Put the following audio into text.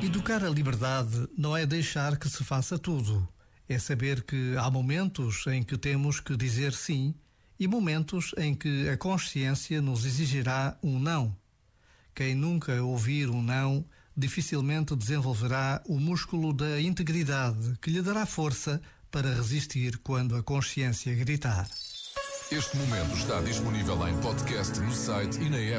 Educar a liberdade não é deixar que se faça tudo. É saber que há momentos em que temos que dizer sim e momentos em que a consciência nos exigirá um não. Quem nunca ouvir um não dificilmente desenvolverá o músculo da integridade que lhe dará força para resistir quando a consciência gritar. Este momento está disponível em podcast no site e na app.